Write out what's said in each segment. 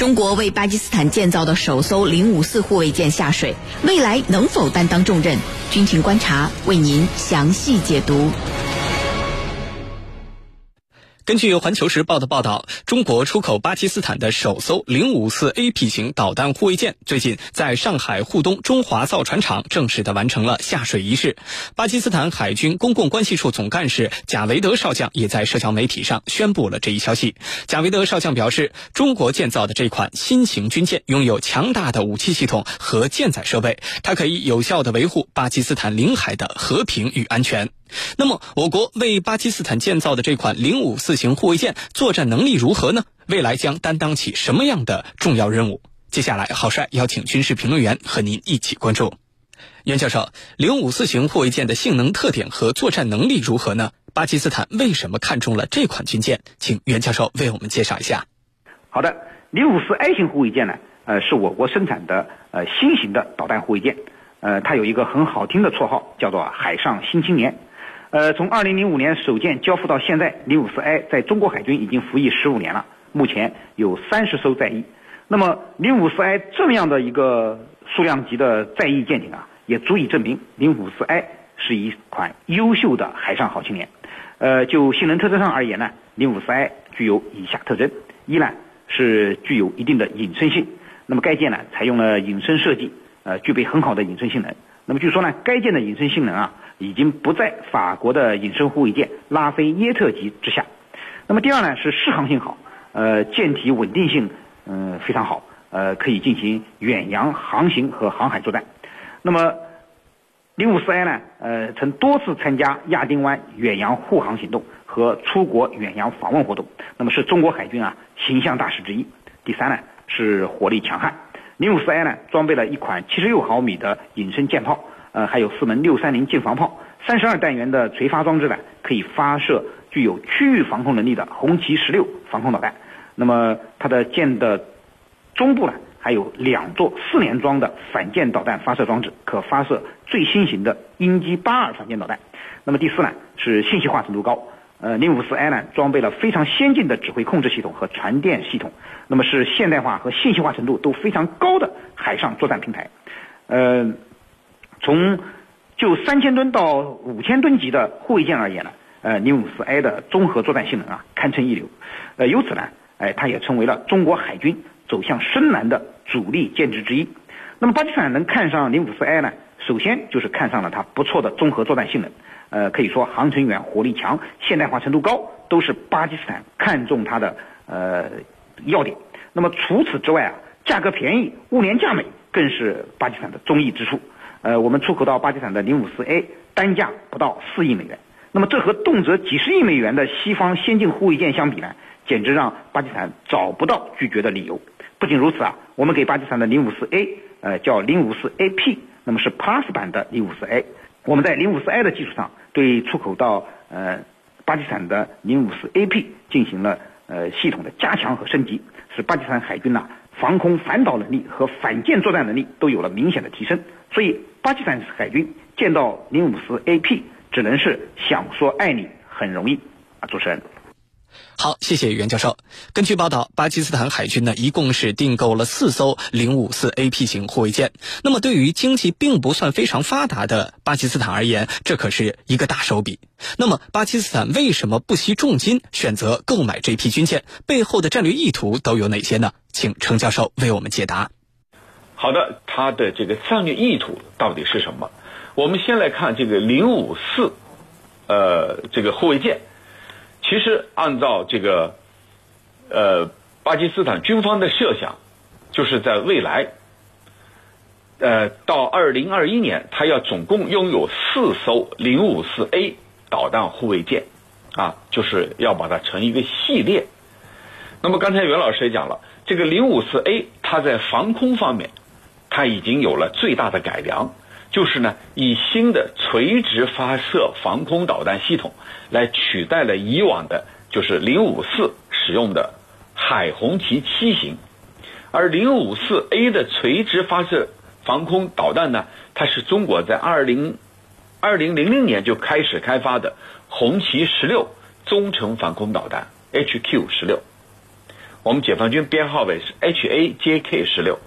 中国为巴基斯坦建造的首艘零五四护卫舰下水，未来能否担当重任？军情观察为您详细解读。根据《环球时报》的报道，中国出口巴基斯坦的首艘零五四 AP 型导弹护卫舰，最近在上海沪东中华造船厂正式的完成了下水仪式。巴基斯坦海军公共关系处总干事贾维德少将也在社交媒体上宣布了这一消息。贾维德少将表示，中国建造的这款新型军舰拥有强大的武器系统和舰载设备，它可以有效的维护巴基斯坦领海的和平与安全。那么，我国为巴基斯坦建造的这款零五四型护卫舰作战能力如何呢？未来将担当起什么样的重要任务？接下来，郝帅邀请军事评论员和您一起关注。袁教授，零五四型护卫舰的性能特点和作战能力如何呢？巴基斯坦为什么看中了这款军舰？请袁教授为我们介绍一下。好的，零五四 A 型护卫舰呢，呃，是我国生产的呃新型的导弹护卫舰，呃，它有一个很好听的绰号，叫做“海上新青年”。呃，从二零零五年首舰交付到现在，零五四 A 在中国海军已经服役十五年了，目前有三十艘在役。那么零五四 A 这么样的一个数量级的在役舰艇啊，也足以证明零五四 A 是一款优秀的海上好青年。呃，就性能特征上而言呢，零五四 A 具有以下特征：一呢是具有一定的隐身性，那么该舰呢采用了隐身设计，呃，具备很好的隐身性能。那么据说呢，该舰的隐身性能啊。已经不在法国的隐身护卫舰拉菲耶特级之下。那么第二呢是适航性好，呃舰体稳定性嗯非常好，呃可以进行远洋航行和航海作战。那么零五四 A 呢呃曾多次参加亚丁湾远洋护航行动和出国远洋访问活动，那么是中国海军啊形象大使之一。第三呢是火力强悍，零五四 A 呢装备了一款七十六毫米的隐身舰炮。呃，还有四门六三零近防炮，三十二弹元的垂发装置呢，可以发射具有区域防空能力的红旗十六防空导弹。那么它的舰的中部呢，还有两座四连装的反舰导弹发射装置，可发射最新型的鹰击八二反舰导弹。那么第四呢，是信息化程度高。呃，零五四 A 呢，装备了非常先进的指挥控制系统和传电系统，那么是现代化和信息化程度都非常高的海上作战平台。呃。从就三千吨到五千吨级的护卫舰而言呢，呃，零五四 A 的综合作战性能啊，堪称一流。呃，由此呢，哎，它也成为了中国海军走向深蓝的主力舰只之一。那么巴基斯坦能看上零五四 A 呢，首先就是看上了它不错的综合作战性能。呃，可以说航程远、火力强、现代化程度高，都是巴基斯坦看中它的呃要点。那么除此之外啊，价格便宜、物廉价美，更是巴基斯坦的中意之处。呃，我们出口到巴基斯坦的零五四 A 单价不到四亿美元，那么这和动辄几十亿美元的西方先进护卫舰相比呢，简直让巴基斯坦找不到拒绝的理由。不仅如此啊，我们给巴基斯坦的零五四 A，呃，叫零五四 AP，那么是 Plus 版的零五四 A。我们在零五四 A 的基础上，对出口到呃巴基斯坦的零五四 AP 进行了呃系统的加强和升级，使巴基斯坦海军呐防空反导能力和反舰作战能力都有了明显的提升。所以。巴基斯坦海军见到零五四 AP，只能是想说爱你很容易啊！主持人，好，谢谢袁教授。根据报道，巴基斯坦海军呢，一共是订购了四艘零五四 AP 型护卫舰。那么，对于经济并不算非常发达的巴基斯坦而言，这可是一个大手笔。那么，巴基斯坦为什么不惜重金选择购买这批军舰？背后的战略意图都有哪些呢？请程教授为我们解答。好的，它的这个战略意图到底是什么？我们先来看这个零五四，呃，这个护卫舰。其实按照这个，呃，巴基斯坦军方的设想，就是在未来，呃，到二零二一年，它要总共拥有四艘零五四 A 导弹护卫舰，啊，就是要把它成一个系列。那么刚才袁老师也讲了，这个零五四 A 它在防空方面。它已经有了最大的改良，就是呢，以新的垂直发射防空导弹系统来取代了以往的，就是零五四使用的海红旗七型，而零五四 A 的垂直发射防空导弹呢，它是中国在二零二零零零年就开始开发的红旗十六中程防空导弹 HQ 十六。我们解放军编号为是 HAJK 十六。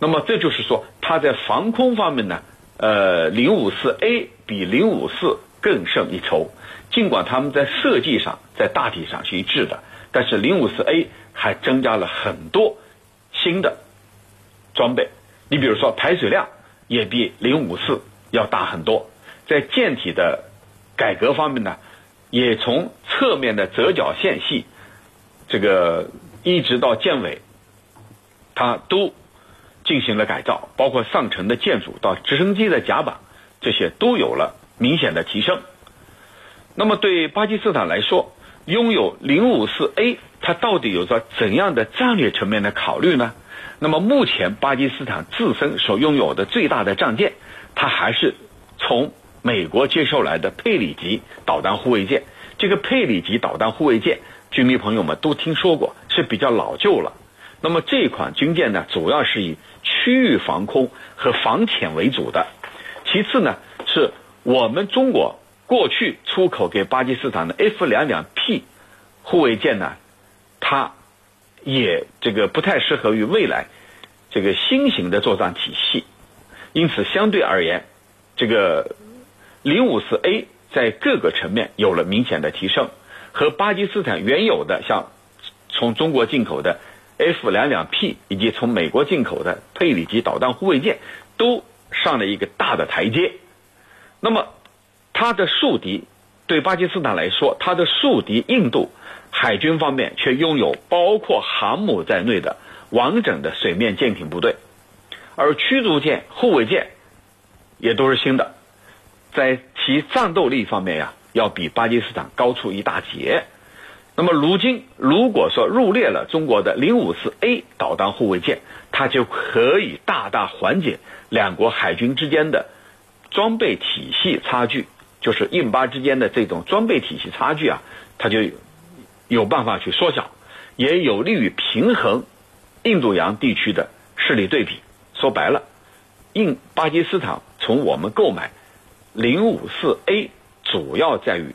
那么这就是说，它在防空方面呢，呃，零五四 A 比零五四更胜一筹。尽管他们在设计上在大体上是一致的，但是零五四 A 还增加了很多新的装备。你比如说排水量也比零五四要大很多，在舰体的改革方面呢，也从侧面的折角线系这个一直到舰尾，它都。进行了改造，包括上层的建筑到直升机的甲板，这些都有了明显的提升。那么对巴基斯坦来说，拥有零五四 A，它到底有着怎样的战略层面的考虑呢？那么目前巴基斯坦自身所拥有的最大的战舰，它还是从美国接收来的佩里级导弹护卫舰。这个佩里级导弹护卫舰，军迷朋友们都听说过，是比较老旧了。那么这款军舰呢，主要是以区域防空和防潜为主的。其次呢，是我们中国过去出口给巴基斯坦的 F 两两 P 护卫舰呢，它也这个不太适合于未来这个新型的作战体系。因此，相对而言，这个零五四 A 在各个层面有了明显的提升，和巴基斯坦原有的像从中国进口的。F 两两 P 以及从美国进口的佩里级导弹护卫舰都上了一个大的台阶。那么，它的宿敌对巴基斯坦来说，它的宿敌印度海军方面却拥有包括航母在内的完整的水面舰艇部队，而驱逐舰、护卫舰也都是新的，在其战斗力方面呀，要比巴基斯坦高出一大截。那么，如今如果说入列了中国的零五四 A 导弹护卫舰，它就可以大大缓解两国海军之间的装备体系差距，就是印巴之间的这种装备体系差距啊，它就有办法去缩小，也有利于平衡印度洋地区的势力对比。说白了，印巴基斯坦从我们购买零五四 A，主要在于。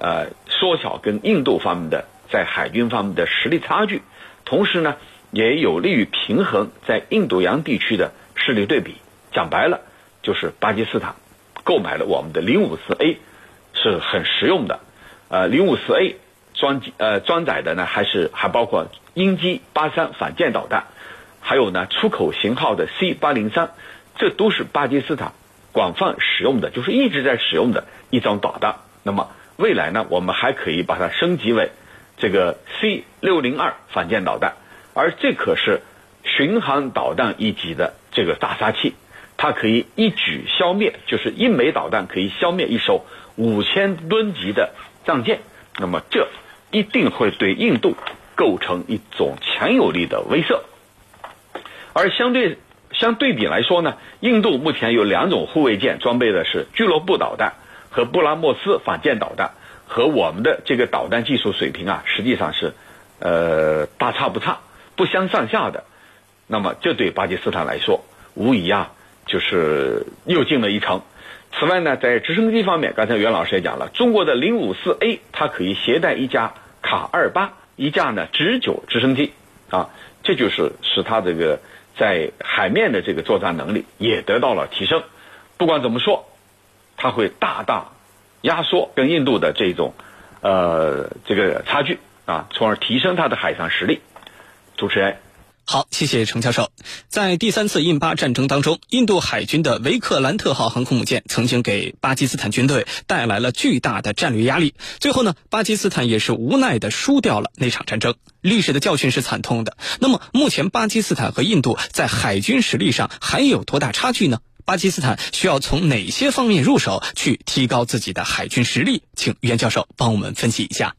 呃，缩小跟印度方面的在海军方面的实力差距，同时呢，也有利于平衡在印度洋地区的势力对比。讲白了，就是巴基斯坦购买了我们的零五四 A 是很实用的。呃，零五四 A 装机呃装载的呢，还是还包括鹰击八三反舰导弹，还有呢出口型号的 C 八零三，这都是巴基斯坦广泛使用的，就是一直在使用的一种导弹。那么。未来呢，我们还可以把它升级为这个 C 六零二反舰导弹，而这可是巡航导弹一级的这个大杀器，它可以一举消灭，就是一枚导弹可以消灭一艘五千吨级的战舰，那么这一定会对印度构成一种强有力的威慑。而相对相对比来说呢，印度目前有两种护卫舰装备的是俱乐部导弹。和布拉莫斯反舰导弹和我们的这个导弹技术水平啊，实际上是呃大差不差、不相上下的。那么这对巴基斯坦来说，无疑啊就是又进了一层。此外呢，在直升机方面，刚才袁老师也讲了，中国的零五四 A 它可以携带一架卡二八，一架呢直九直升机啊，这就是使它这个在海面的这个作战能力也得到了提升。不管怎么说。它会大大压缩跟印度的这种呃这个差距啊，从而提升它的海上实力。主持人，好，谢谢程教授。在第三次印巴战争当中，印度海军的维克兰特号航空母舰曾经给巴基斯坦军队带来了巨大的战略压力。最后呢，巴基斯坦也是无奈的输掉了那场战争。历史的教训是惨痛的。那么，目前巴基斯坦和印度在海军实力上还有多大差距呢？巴基斯坦需要从哪些方面入手去提高自己的海军实力？请袁教授帮我们分析一下。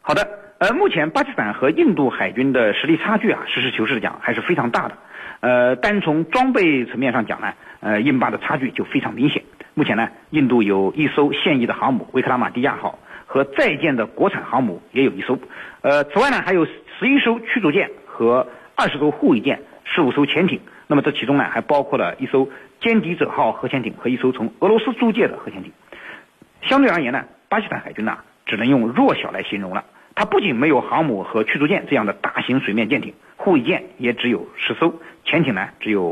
好的，呃，目前巴基斯坦和印度海军的实力差距啊，实事求是的讲还是非常大的。呃，单从装备层面上讲呢，呃，印巴的差距就非常明显。目前呢，印度有一艘现役的航母维克拉玛蒂亚号和在建的国产航母也有一艘。呃，此外呢，还有十一艘驱逐舰和二十艘护卫舰，十五艘潜艇。那么这其中呢，还包括了一艘。歼敌者号核潜艇和一艘从俄罗斯租借的核潜艇，相对而言呢，巴基斯坦海军呢只能用弱小来形容了。它不仅没有航母和驱逐舰这样的大型水面舰艇，护卫舰也只有十艘，潜艇呢只有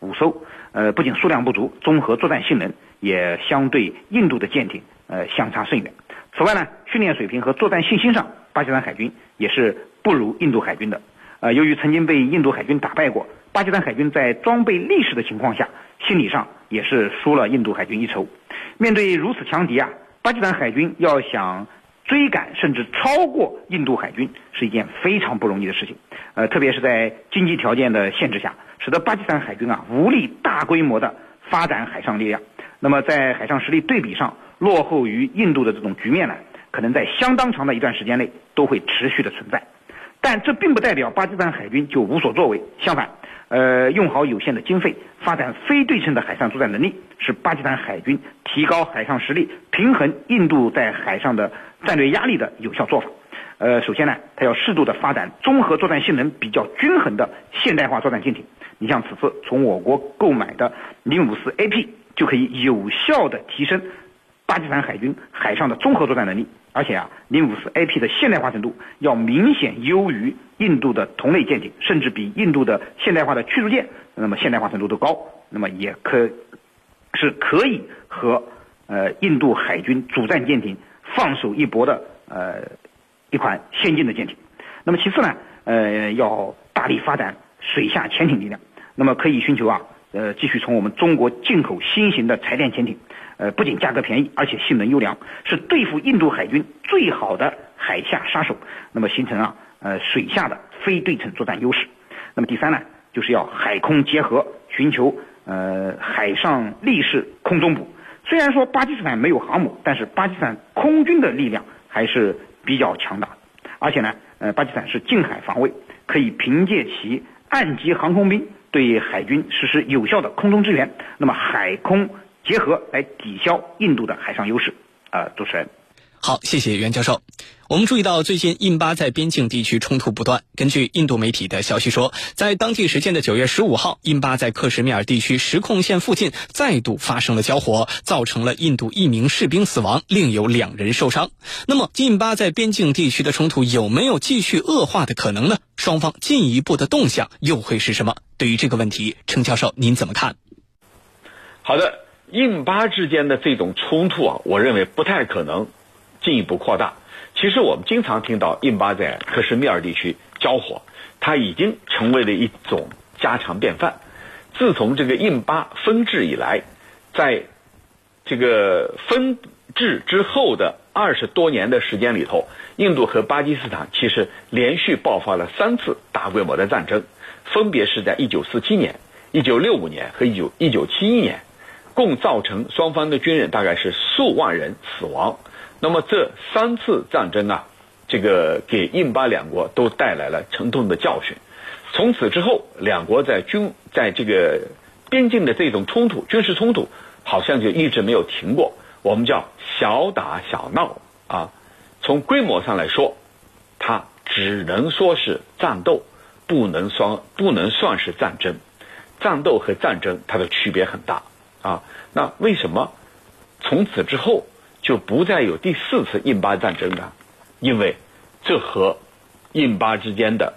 五艘。呃，不仅数量不足，综合作战性能也相对印度的舰艇呃相差甚远。此外呢，训练水平和作战信心上，巴基斯坦海军也是不如印度海军的。呃，由于曾经被印度海军打败过，巴基斯坦海军在装备劣势的情况下，心理上也是输了印度海军一筹。面对如此强敌啊，巴基斯坦海军要想追赶甚至超过印度海军是一件非常不容易的事情。呃，特别是在经济条件的限制下，使得巴基斯坦海军啊无力大规模的发展海上力量。那么在海上实力对比上落后于印度的这种局面呢，可能在相当长的一段时间内都会持续的存在。但这并不代表巴基斯坦海军就无所作为，相反，呃，用好有限的经费，发展非对称的海上作战能力，是巴基斯坦海军提高海上实力、平衡印度在海上的战略压力的有效做法。呃，首先呢，它要适度的发展综合作战性能比较均衡的现代化作战舰艇。你像此次从我国购买的零五四 AP 就可以有效的提升巴基斯坦海军海上的综合作战能力。而且啊，零五四 AP 的现代化程度要明显优于印度的同类舰艇，甚至比印度的现代化的驱逐舰，那么现代化程度都高，那么也可是可以和呃印度海军主战舰艇放手一搏的呃一款先进的舰艇。那么其次呢，呃要大力发展水下潜艇力量，那么可以寻求啊呃继续从我们中国进口新型的柴电潜艇。呃，不仅价格便宜，而且性能优良，是对付印度海军最好的海下杀手。那么形成啊，呃，水下的非对称作战优势。那么第三呢，就是要海空结合，寻求呃海上立式空中补。虽然说巴基斯坦没有航母，但是巴基斯坦空军的力量还是比较强大。而且呢，呃，巴基斯坦是近海防卫，可以凭借其岸基航空兵对海军实施有效的空中支援。那么海空。结合来抵消印度的海上优势，啊，主持人，好，谢谢袁教授。我们注意到，最近印巴在边境地区冲突不断。根据印度媒体的消息说，在当地时间的九月十五号，印巴在克什米尔地区实控线附近再度发生了交火，造成了印度一名士兵死亡，另有两人受伤。那么，印巴在边境地区的冲突有没有继续恶化的可能呢？双方进一步的动向又会是什么？对于这个问题，程教授您怎么看？好的。印巴之间的这种冲突啊，我认为不太可能进一步扩大。其实我们经常听到印巴在克什米尔地区交火，它已经成为了一种家常便饭。自从这个印巴分治以来，在这个分治之后的二十多年的时间里头，印度和巴基斯坦其实连续爆发了三次大规模的战争，分别是在一九四七年、一九六五年和一九一九七一年。共造成双方的军人大概是数万人死亡。那么这三次战争啊，这个给印巴两国都带来了沉痛的教训。从此之后，两国在军在这个边境的这种冲突、军事冲突，好像就一直没有停过。我们叫小打小闹啊。从规模上来说，它只能说是战斗，不能算不能算是战争。战斗和战争它的区别很大。啊，那为什么从此之后就不再有第四次印巴战争呢？因为这和印巴之间的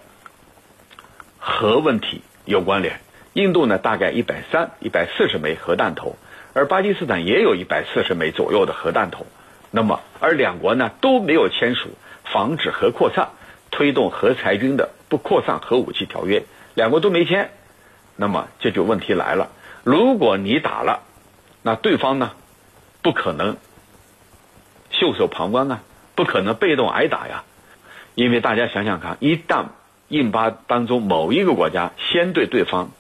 核问题有关联。印度呢，大概一百三、一百四十枚核弹头，而巴基斯坦也有一百四十枚左右的核弹头。那么，而两国呢都没有签署防止核扩散、推动核裁军的不扩散核武器条约，两国都没签。那么，这就问题来了。如果你打了，那对方呢，不可能袖手旁观啊，不可能被动挨打呀。因为大家想想看，一旦印巴当中某一个国家先对对方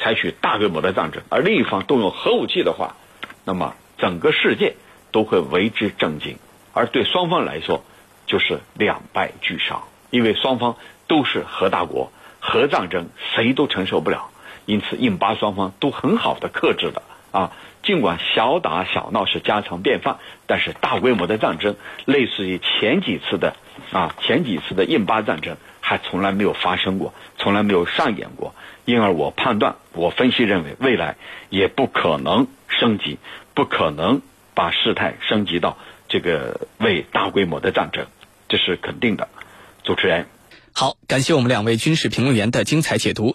采取大规模的战争，而另一方动用核武器的话，那么整个世界都会为之震惊，而对双方来说就是两败俱伤，因为双方都是核大国，核战争谁都承受不了。因此，印巴双方都很好的克制的啊。尽管小打小闹是家常便饭，但是大规模的战争，类似于前几次的啊前几次的印巴战争，还从来没有发生过，从来没有上演过。因而，我判断，我分析认为，未来也不可能升级，不可能把事态升级到这个为大规模的战争。这是肯定的。主持人，好，感谢我们两位军事评论员的精彩解读。